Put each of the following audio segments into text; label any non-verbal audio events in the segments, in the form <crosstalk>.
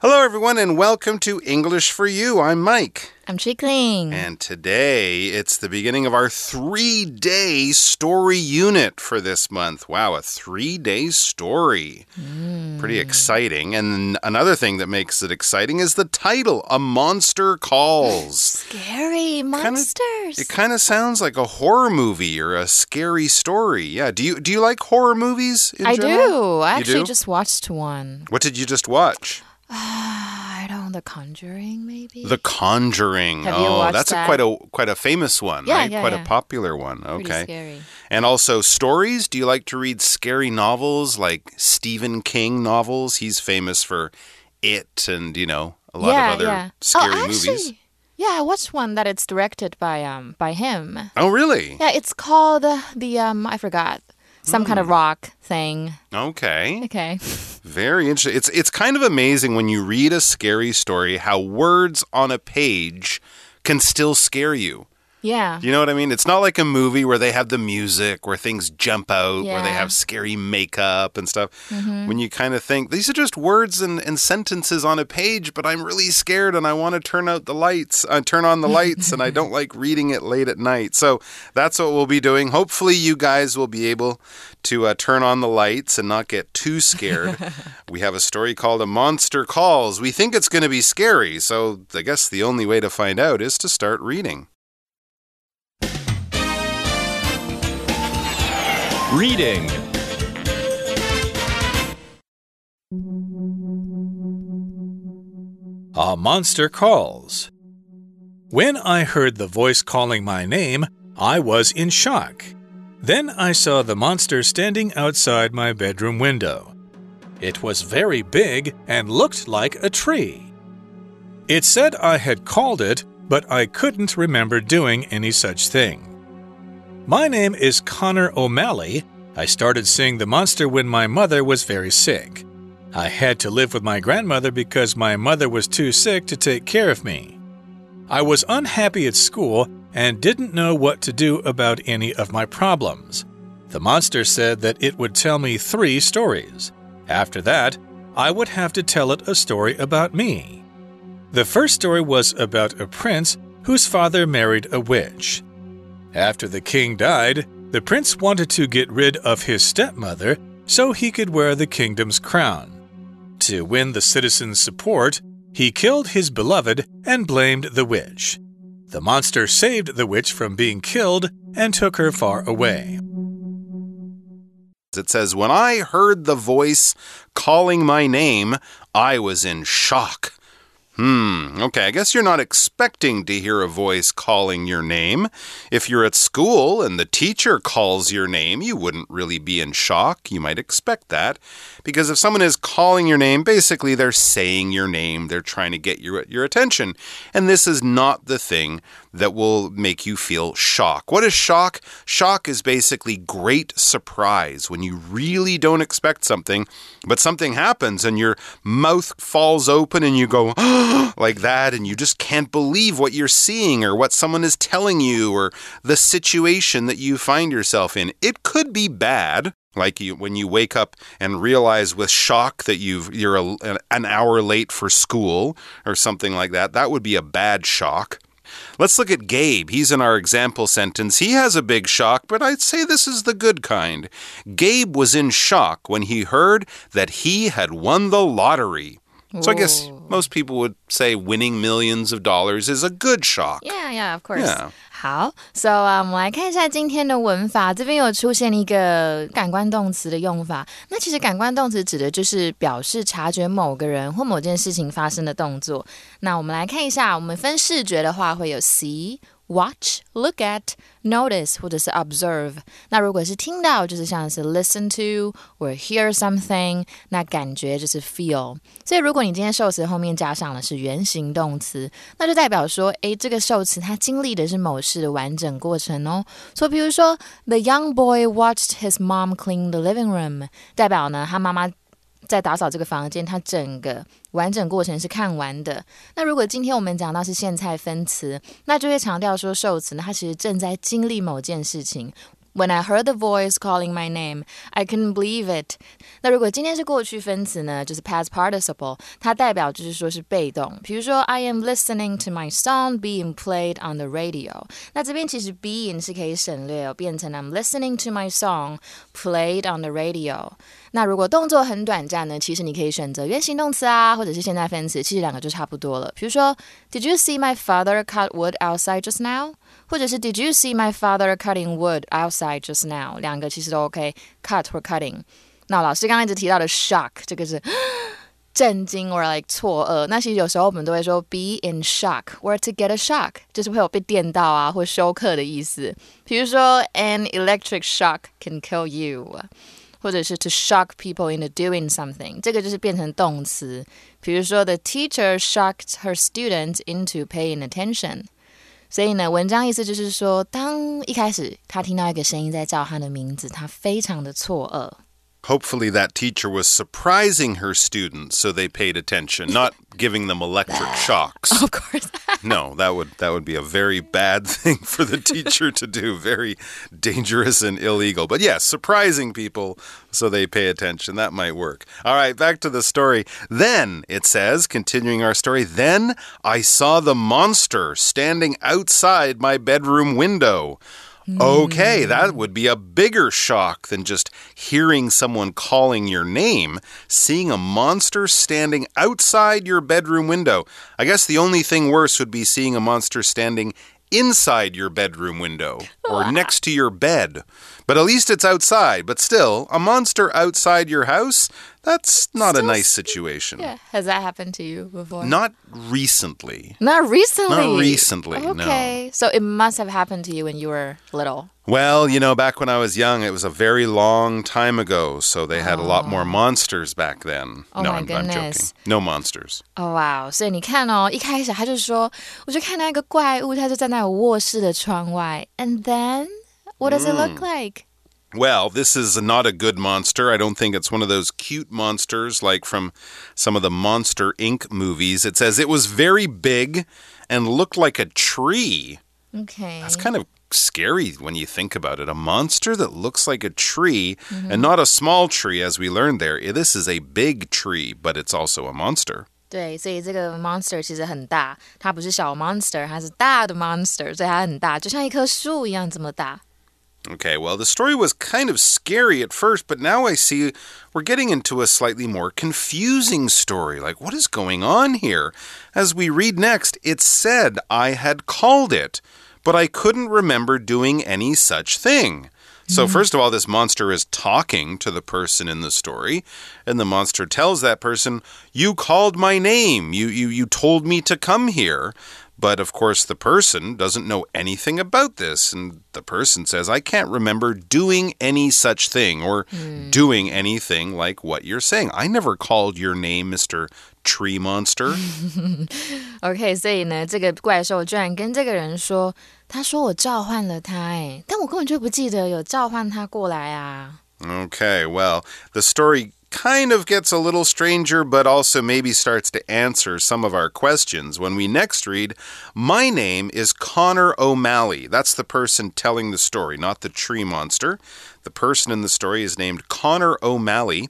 Hello, everyone, and welcome to English for You. I'm Mike. I'm Chickling. And today it's the beginning of our three day story unit for this month. Wow, a three day story. Mm. Pretty exciting. And another thing that makes it exciting is the title A Monster Calls. <laughs> Scary monsters. Kinda, it kind of sounds like a horror movie or a scary story. Yeah. Do you do you like horror movies? I general? do. I You actually do? just watched one. What did you just watch? I don't know, The Conjuring, maybe? The Conjuring. Have oh, that's a quite a quite a famous one, Yeah, right? yeah, quite yeah. a popular one. Okay. scary. And also stories. Do you like to read scary novels like Stephen King novels? He's famous for It and, you know, a lot yeah, of other yeah. scary oh, movies. actually, yeah, I watched one that it's directed by um by him. Oh, really? Yeah, it's called uh, the um I forgot some kind Hmm. of rock thing. Okay. Okay. Very interesting. It's it's kind of amazing when you read a scary story how words on a page can still scare you. Yeah. You know what I mean? It's not like a movie where they have the music, where things jump out, where they have scary makeup and stuff. When you kind of think these are just words and, and sentences on a page, but I'm really scared and I want to turn out the lights, uh, turn on the lights, and I don't <laughs> like reading it late at night. So that's what we'll be doing. Hopefully, you guys will be able to uh, turn on the lights and not get too scared. <laughs> we have a story called A Monster Calls. We think it's going to be scary, so I guess the only way to find out is to start reading. Reading. A monster calls. When I heard the voice calling my name, I was in shock. Then I saw the monster standing outside my bedroom window. It was very big and looked like a tree. It said I had called it, but I couldn't remember doing any such thing. My name is Connor O'Malley. I started seeing the monster when my mother was very sick. I had to live with my grandmother because my mother was too sick to take care of me. I was unhappy at school and didn't know what to do about any of my problems. The monster said that it would tell me three stories. After that, I would have to tell it a story about me. The first story was about a prince whose father married a witch. After the king died, the prince wanted to get rid of his stepmother so he could wear the kingdom's crown. To win the citizens' support, he killed his beloved and blamed the witch. The monster saved the witch from being killed and took her far away. It says, When I heard the voice calling my name, I was in shock. Hmm, okay, I guess you're not expecting to hear a voice calling your name. If you're at school and the teacher calls your name, you wouldn't really be in shock. You might expect that. Because if someone is calling your name, basically they're saying your name, they're trying to get your, your attention. And this is not the thing that will make you feel shock. What is shock? Shock is basically great surprise when you really don't expect something, but something happens and your mouth falls open and you go <gasps> like that, and you just can't believe what you're seeing or what someone is telling you or the situation that you find yourself in. It could be bad. Like you, when you wake up and realize with shock that you've you're a, an hour late for school or something like that, that would be a bad shock. Let's look at Gabe. He's in our example sentence. He has a big shock, but I'd say this is the good kind. Gabe was in shock when he heard that he had won the lottery. So I guess Whoa. most people would say winning millions of dollars is a good shock. Yeah, yeah, of course. Yeah. 好，so 啊、我们来看一下今天的文法，这边有出现一个感官动词的用法。那其实感官动词指的就是表示察觉某个人或某件事情发生的动作。那我们来看一下，我们分视觉的话会有 see。 Watch, look at, notice 或者是 observe。那如果是听到，就是像是 listen to or hear something，那感觉就是 feel。所以如果你今天受词后面加上的是原形动词，那就代表说，诶，这个受词它经历的是某事的完整过程哦。所以比如说，The young boy watched his mom clean the living room，代表呢他妈妈 在打扫这个房间，它整个完整过程是看完的。那如果今天我们讲到是现在分词，那就会强调说受词呢，它其实正在经历某件事情。When I heard the voice calling my name, I couldn't believe it。那如果今天是过去分词呢，就是 past participle，它代表就是说是被动。比如说，I am listening to my song being played on the radio。那这边其实 being 是可以省略，变成 I'm listening to my song played on the radio。那如果动作很短暂呢，其实你可以选择原形动词啊，或者是现在分词，其实两个就差不多了。比如说，Did you see my father cut wood outside just now？或者是 Did you see my father cutting wood outside just now？两个其实都 OK，cut 或 cutting。那老师刚刚一直提到的 shock，这个是震惊 or <gasps> like 错愕。那其实有时候我们都会说 be in shock or to get a shock，就是会有被电到啊或休克的意思。比如说 an electric shock can kill you， 或者是 to shock people into doing something，这个就是变成动词。比如说 the teacher shocked her students into paying attention。所以呢，文章意思就是说，当一开始他听到一个声音在叫他的名字，他非常的错愕。Hopefully, that teacher was surprising her students so they paid attention, not giving them electric shocks. Of course. <laughs> no, that would that would be a very bad <laughs> thing for the teacher to do. Very dangerous and illegal. But yes, surprising people so they pay attention. That might work. All right, back to the story. Then it says, continuing our story, then I saw the monster standing outside my bedroom window. Okay, hmm. that would be a bigger shock than just hearing someone calling your name. Seeing a monster standing outside your bedroom window. I guess the only thing worse would be seeing a monster standing inside your bedroom window oh, or next to your bed. But at least it's outside. But still, a monster outside your house? That's not a nice situation. Yeah, has that happened to you before? Not recently. Not recently. Not recently, no. Okay, so it must have happened to you when you were little. Well, you know, back when I was young, it was a very long time ago, so they had a lot more monsters back then. Oh no, my I'm, I'm joking. goodness. No monsters. 哦哇哦！所以你看哦，一开始他就说，我就看到一个怪物，它就站在我卧室的窗外。And then, what does it look like? Well, this is not a good monster. I don't think it's one of those cute monsters like from some of the Monster Inc. movies. It says it was very big and looked like a tree. Okay. That's kind of scary when you think about it. A monster that looks like a tree and not a small tree, as we learned there. This is a big tree, but it's also a monster. 对，所以这个 monster 其实很大，它不是小 monster，它是大的 monster，所以它很大，就像一棵树一样这么大。 Okay, well, the story was kind of scary at first, but now I see we're getting into a slightly more confusing story. Like, what is going on here? As we read next, it said I had called it, but I couldn't remember doing any such thing. So, mm-hmm. first of all, this monster is talking to the person in the story, and the monster tells that person, You called my name. You, you, you told me to come here. But of course, the person doesn't know anything about this. And the person says, I can't remember doing any such thing or doing anything like what you're saying. I never called your name, Mr. Tree Monster. <laughs> OK，所以呢，这个怪兽居然跟这个人说，他说我召唤了他，哎，但我根本就不记得有召唤他过来啊。 okay, well, the story kind of gets a little stranger, but also maybe starts to answer some of our questions when we next read, My name is Connor O'Malley. That's the person telling the story, not the tree monster. The person in the story is named Connor O'Malley.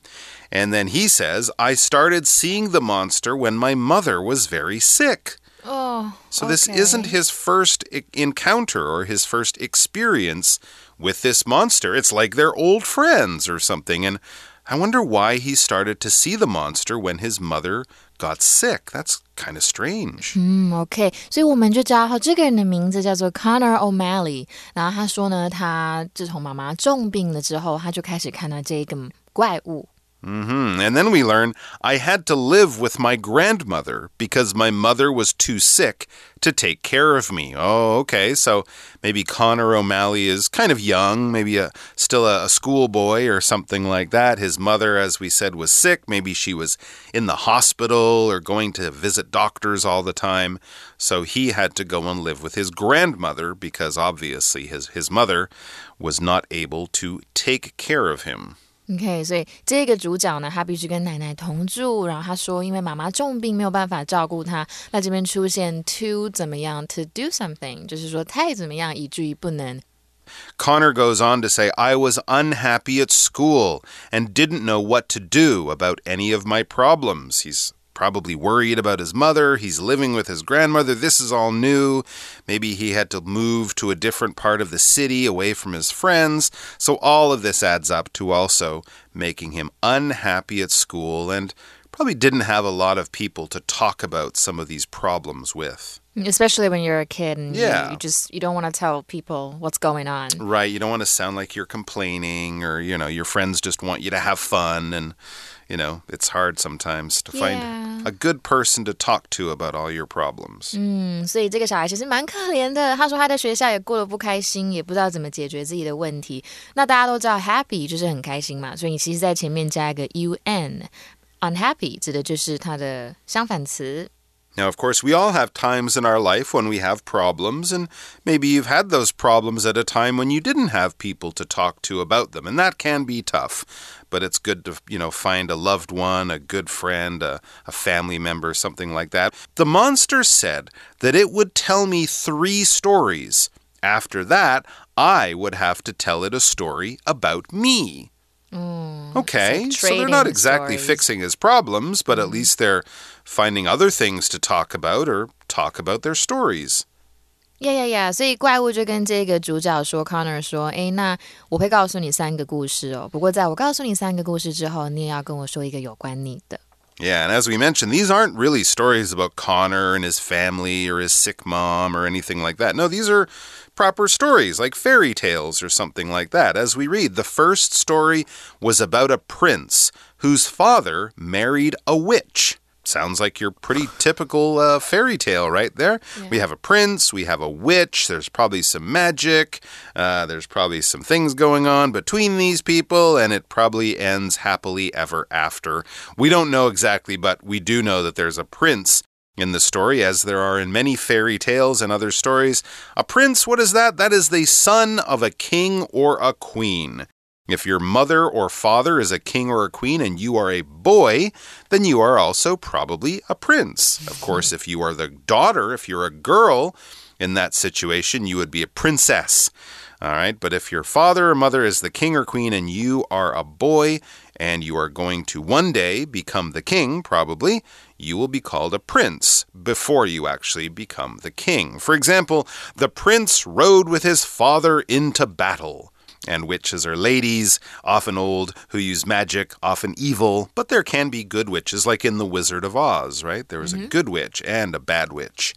And then he says, I started seeing the monster when my mother was very sick. Oh, So this isn't his first e- encounter or his first experience with this monster. It's like they're old friends or something. And I wonder why he started to see the monster when his mother got sick. That's kind of strange. 嗯，OK，所以我们就知道这个人的名字叫做 Connor O'Malley。然后他说呢，他自从妈妈重病了之后，他就开始看到这个怪物。 hmm And then we learn I had to live with my grandmother because my mother was too sick to take care of me. Oh, okay. So maybe Connor O'Malley is kind of young, maybe a, still a, a schoolboy or something like that. His mother, as we said, was sick. Maybe she was in the hospital or going to visit doctors all the time. So he had to go and live with his grandmother because obviously his, his mother was not able to take care of him. OK，所以这个主角呢，他必须跟奶奶同住。然后他说，因为妈妈重病，没有办法照顾他。那这边出现 to 怎么样？To do something，就是说太怎么样，以至于不能 Connor goes on to say, I was unhappy at school and didn't know what to do about any of my problems. He's probably worried about his mother. He's living with his grandmother. This is all new. Maybe he had to move to a different part of the city away from his friends. So all of this adds up to also making him unhappy at school and probably didn't have a lot of people to talk about some of these problems with. Especially when you're a kid and you- Yeah. you, just you don't want to tell people what's going on. Right. You don't want to sound like you're complaining or, you know, your friends just want you to have fun. And, you know, it's hard sometimes to Yeah. find a good person to talk to about all your problems. 嗯，所以这个小孩其实蛮可怜的。他说他在学校也过得不开心，也不知道怎么解决自己的问题。那大家都知道 happy 就是很开心嘛，所以你其实在前面加一个 un，unhappy 指的就是它的相反词。 Now, of course, we all have times in our life when we have problems, and maybe you've had those problems at a time when you didn't have people to talk to about them, and that can be tough. But it's good to, you know, find a loved one, a good friend, a, a family member, something like that. The monster said that it would tell me three stories. After that, I would have to tell it a story about me. Okay, like so they're not trading exactly stories. fixing his problems, but at least they're finding other things to talk about or talk about their stories. 呀呀呀！所以怪物就跟这个主角说，Connor 说：“诶，那我会告诉你三个故事哦。不过在我告诉你三个故事之后，你也要跟我说一个有关你的。 Yeah, and as we mentioned, these aren't really stories about Connor and his family or his sick mom or anything like that. No, these are proper stories, like fairy tales or something like that. As we read, the first story was about a prince whose father married a witch. Sounds like your pretty typical uh, fairy tale right there. We have a prince, we have a witch, there's probably some magic, uh, there's probably some things going on between these people, and it probably ends happily ever after. We don't know exactly, but we do know that there's a prince in the story, as there are in many fairy tales and other stories. A prince, what is that? That is the son of a king or a queen. If your mother or father is a king or a queen and you are a boy, then you are also probably a prince. Of <laughs> course, if you are the daughter, if you're a girl, in that situation, you would be a princess. All right, but if your father or mother is the king or queen and you are a boy and you are going to one day become the king, probably, you will be called a prince before you actually become the king. For example, the prince rode with his father into battle. And witches are ladies, often old, who use magic, often evil, but there can be good witches, like in The Wizard of Oz, right? There was a mm-hmm. good witch and a bad witch.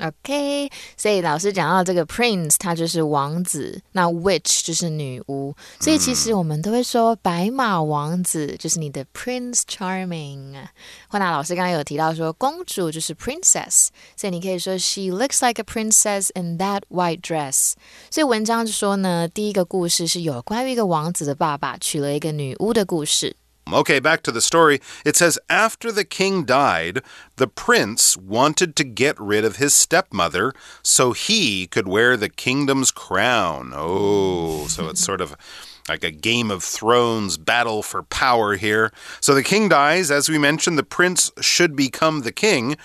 OK，所以老师讲到这个 prince，他就是王子，那 witch 就是女巫，所以其实我们都会说白马王子就是你的 prince charming。霍娜老师刚刚有提到说公主就是 princess，所以你可以说 she looks like a princess in that white dress。所以文章就说呢，第一个故事是有关于一个王子的爸爸娶了一个女巫的故事。Okay, back to the story. It says After the king died, the prince wanted to get rid of his stepmother so he could wear the kingdom's crown. Oh, so it's sort of like a Game of Thrones battle for power here. So the king dies. As we mentioned, the prince should become the king.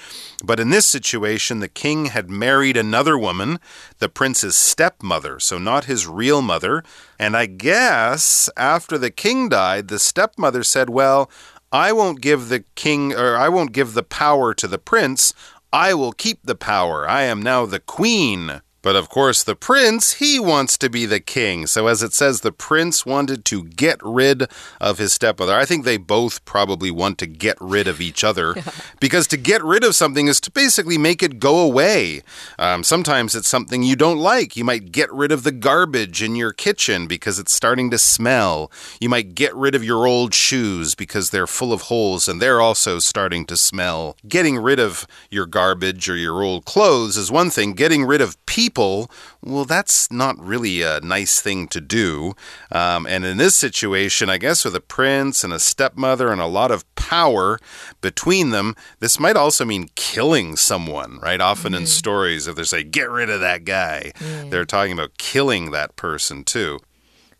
But in this situation, the king had married another woman, the prince's stepmother, so not his real mother. And I guess after the king died, the stepmother said, Well, I won't give the king, or I won't give the power to the prince. I will keep the power. I am now the queen. But of course, the prince, he wants to be the king. So, as it says, the prince wanted to get rid of his stepmother. I think they both probably want to get rid of each other <laughs> because to get rid of something is to basically make it go away. Um, sometimes it's something you don't like. You might get rid of the garbage in your kitchen because it's starting to smell. You might get rid of your old shoes because they're full of holes and they're also starting to smell. Getting rid of your garbage or your old clothes is one thing. Getting rid of people, well, that's not really a nice thing to do. Um, and in this situation, I guess with a prince and a stepmother and a lot of power between them, this might also mean killing someone, right? Often in stories, if they say, get rid of that guy, they're talking about killing that person too.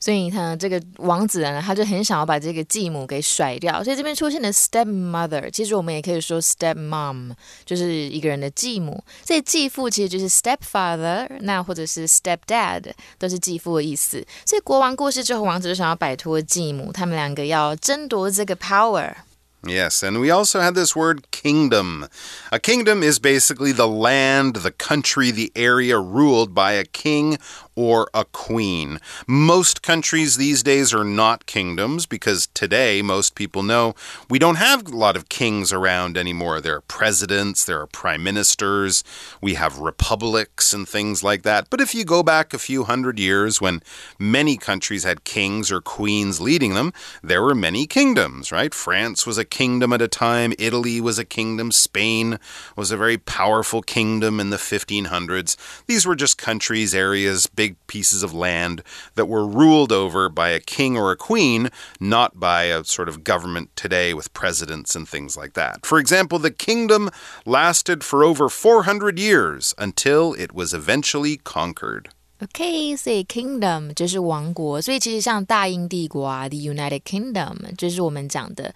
所以呢，这个王子呢，他就很想要把这个继母给甩掉。所以这边出现的 stepmother，其实我们也可以说 stepmom，就是一个人的继母。所以继父其实就是 stepfather，那或者是 stepdad，都是继父的意思。所以国王过世之后，王子就想要摆脱继母，他们两个要争夺这个 power。Yes, and we also had this word kingdom. A kingdom is basically the land, the country, the area ruled by a king or a queen. Most countries these days are not kingdoms because today most people know we don't have a lot of kings around anymore. There are presidents, there are prime ministers, we have republics and things like that. But if you go back a few hundred years when many countries had kings or queens leading them, there were many kingdoms, right? France was a kingdom at a time, Italy was a kingdom, Spain was a very powerful kingdom in the 1500s. These were just countries, areas, big big pieces of land that were ruled over by a king or a queen, not by a sort of government today with presidents and things like that. For example, the kingdom lasted for over 400 years until it was eventually conquered. OK，所以 kingdom 就是王国，所以其实像大英帝国啊，the United Kingdom 就是我们讲的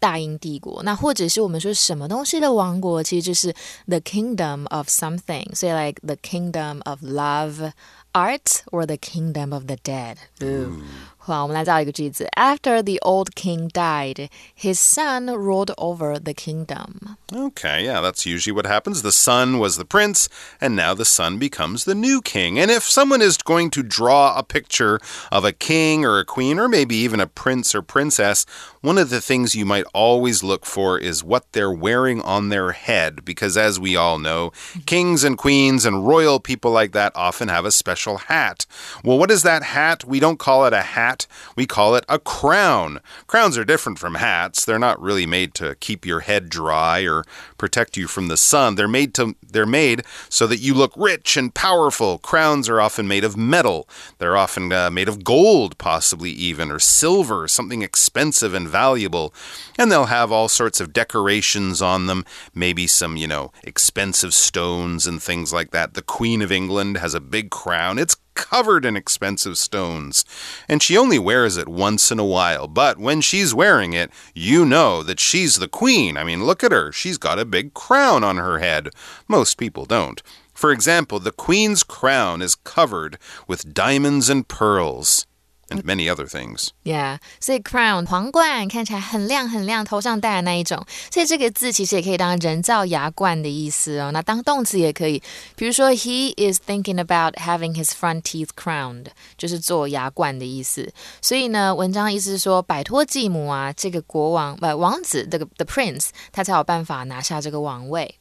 大英帝国。那或者是我们说什么东西的王国，其实就是 the kingdom of something。所以 like the kingdom of love。 art or the kingdom of the dead? Ooh. Mm. 好，我们来造一个句子。After the old king died, his son ruled over the kingdom. Okay, yeah, that's usually what happens. The son was the prince, and now the son becomes the new king. And if someone is going to draw a picture of a king or a queen, or maybe even a prince or princess, one of the things you might always look for is what they're wearing on their head. Because as we all know, kings and queens and royal people like that often have a special hat. Well, what is that hat? We don't call it a hat hat, we call it a crown. Crowns are different from hats. They're not really made to keep your head dry or protect you from the sun. They're made to they're made so that you look rich and powerful. Crowns are often made of metal. They're often uh, made of gold, possibly even, or silver, something expensive and valuable. And they'll have all sorts of decorations on them, maybe some, you know, expensive stones and things like that. The Queen of England has a big crown. It's covered in expensive stones. And she only wears it once in a while, but when she's wearing it, you know that she's the queen. I mean, look at her. She's got a big crown on her head. Most people don't. For example, the queen's crown is covered with diamonds and pearls and many other things. Yeah，所以 crown 皇冠看起来很亮很亮，头上戴的那一种。所以这个字其实也可以当人造牙冠的意思哦。那当动词也可以，比如说 He is thinking about having his front teeth crowned，就是做牙冠的意思。所以呢，文章意思是说，摆脱继母啊，这个国王不王子这个 the prince，他才有办法拿下这个王位。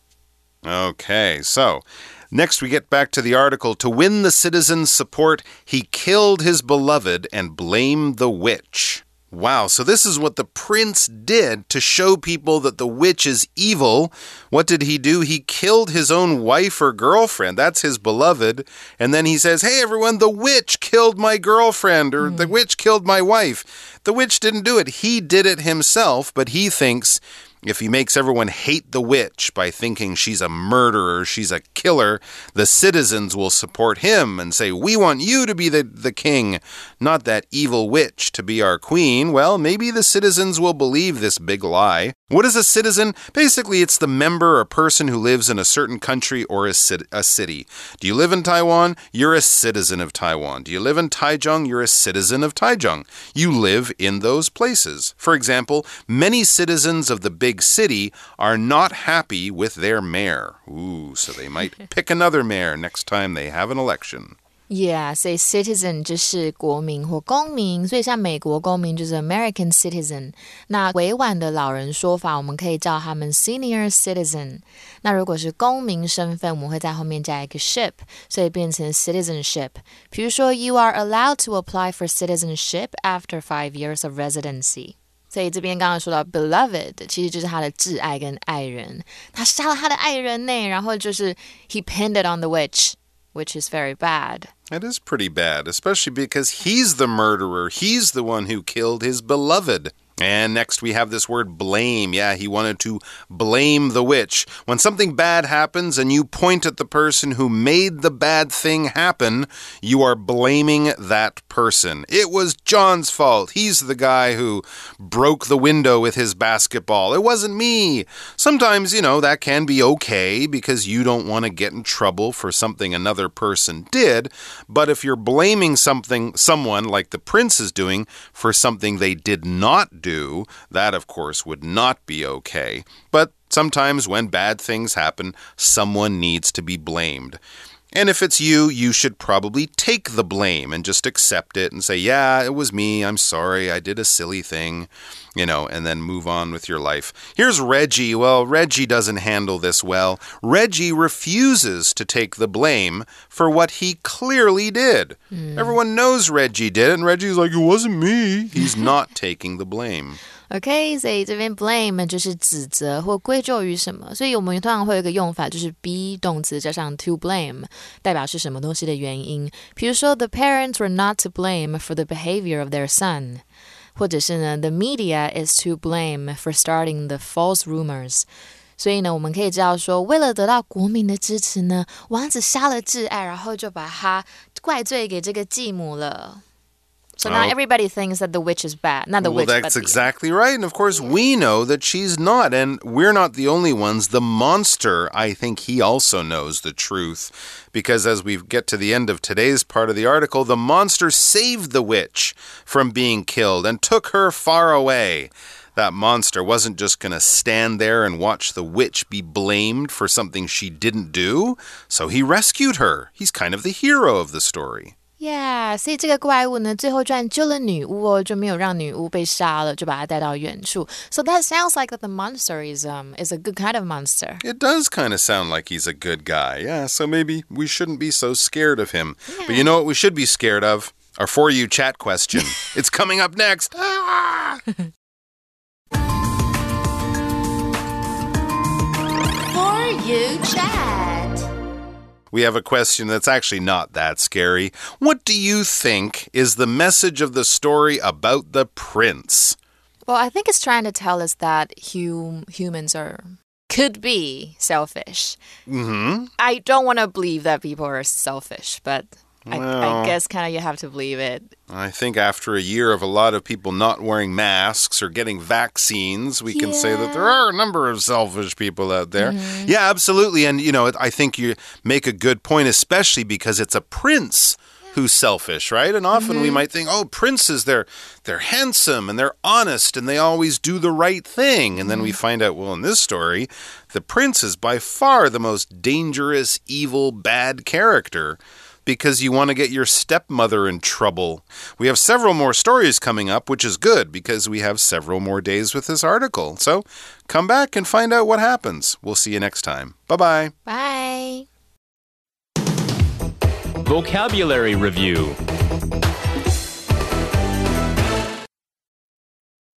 Okay, so Next, we get back to the article. To win the citizens' support, he killed his beloved and blamed the witch. Wow, so this is what the prince did to show people that the witch is evil. What did he do? He killed his own wife or girlfriend. That's his beloved. And then he says, Hey, everyone, the witch killed my girlfriend or mm. the witch killed my wife. The witch didn't do it. He did it himself, but he thinks if he makes everyone hate the witch by thinking she's a murderer, she's a killer, the citizens will support him and say, We want you to be the, the king, not that evil witch to be our queen. Well, maybe the citizens will believe this big lie. What is a citizen? Basically, it's the member or person who lives in a certain country or a, a city. Do you live in Taiwan? You're a citizen of Taiwan. Do you live in Taichung? You're a citizen of Taichung. You live in those places. For example, many citizens of the big big city are not happy with their mayor. Ooh, so they might <laughs> pick another mayor next time they have an election. Yeah, say citizen 就是国民或公民，所以像美国公民就是 American citizen。那委婉的老人说法，我们可以叫他们 senior citizen。那如果是公民身份，我们会在后面加一个 ship，所以变成 citizenship。比如说，You are allowed to apply for citizenship after five years of residency。所以这边刚刚说到 beloved，其实就是他的挚爱跟爱人，他杀了他的爱人呢，然后就是 he pinned it on the witch。 Which is very bad. It is pretty bad, especially because he's the murderer. He's the one who killed his beloved. And next we have this word blame. Yeah, he wanted to blame the witch. When something bad happens and you point at the person who made the bad thing happen, you are blaming that person. It was John's fault. He's the guy who broke the window with his basketball. It wasn't me. Sometimes, you know, that can be okay because you don't want to get in trouble for something another person did. But if you're blaming something, someone like the prince is doing for something they did not do, do, that of course would not be okay. But sometimes when bad things happen, someone needs to be blamed. And if it's you, you should probably take the blame and just accept it and say, Yeah, it was me. I'm sorry. I did a silly thing, you know, and then move on with your life. Here's Reggie. Well, Reggie doesn't handle this well. Reggie refuses to take the blame for what he clearly did. Mm. Everyone knows Reggie did it, and Reggie's like, It wasn't me. He's <laughs> not taking the blame. Okay，所以这边 blame 就是指责或归咎于什么，所以我们通常会有一个用法，就是 be 动词加上 to blame，代表是什么东西的原因。比如说，the parents were not to blame for the behavior of their son，或者是呢，the media is to blame for starting the false rumors。所以呢，我们可以知道说，为了得到国民的支持呢，王子杀了挚爱，然后就把他怪罪给这个继母了。So now everybody thinks that the witch is bad. Not the well, witch. Well, that's exactly right. And of course, yeah. we know that she's not. And we're not the only ones. The monster, I think he also knows the truth. Because as we get to the end of today's part of the article, the monster saved the witch from being killed and took her far away. That monster wasn't just going to stand there and watch the witch be blamed for something she didn't do. So he rescued her. He's kind of the hero of the story. Yeah，所以这个怪物呢，最后居然救了女巫哦，就没有让女巫被杀了，就把她带到远处。So that sounds like that the monster is um is a good kind of monster. It does kind of sound like he's a good guy. Yeah, so maybe we shouldn't be so scared of him. Yeah. But you know what we should be scared of? Our for you chat question. <laughs> it's coming up next. <laughs> Ah! for you chat we have a question that's actually not that scary. What do you think is the message of the story about the prince? Well, I think it's trying to tell us that hum humans are could be selfish. Mm -hmm. I don't want to believe that people are selfish, but well, I guess kind of you have to believe it. I think after a year of a lot of people not wearing masks or getting vaccines, we yeah. can say that there are a number of selfish people out there. Mm -hmm. Yeah, absolutely. And, you know, I think you make a good point, especially because it's a prince who's selfish, right? And often mm -hmm. we mm-hmm. might think, oh, princes, they're they're handsome and they're honest and they always do the right thing. And then we mm-hmm. find out, well, in this story, the prince is by far the most dangerous, evil, bad character because you want to get your stepmother in trouble. We have several more stories coming up, which is good because we have several more days with this article. So come back and find out what happens. We'll see you next time. Bye-bye. Bye. Vocabulary Review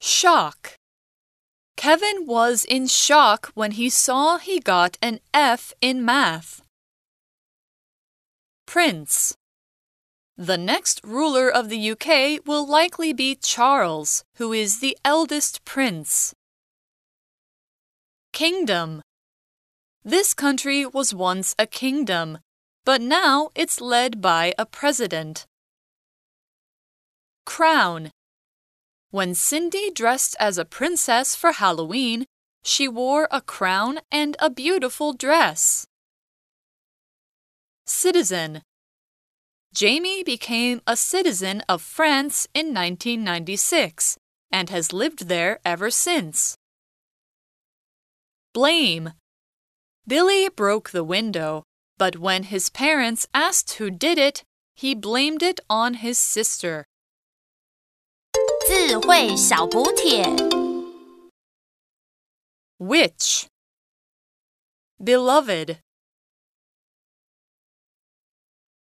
Shock. Kevin was in shock when he saw he got an F in math. Prince. The next ruler of the UK will likely be Charles, who is the eldest prince. Kingdom. This country was once a kingdom, but now it's led by a president. Crown. When Cindy dressed as a princess for Halloween, she wore a crown and a beautiful dress. Citizen Jamie became a citizen of France in 1996 and has lived there ever since. Blame Billy broke the window, but when his parents asked who did it, he blamed it on his sister. 智慧小补帖 Witch Beloved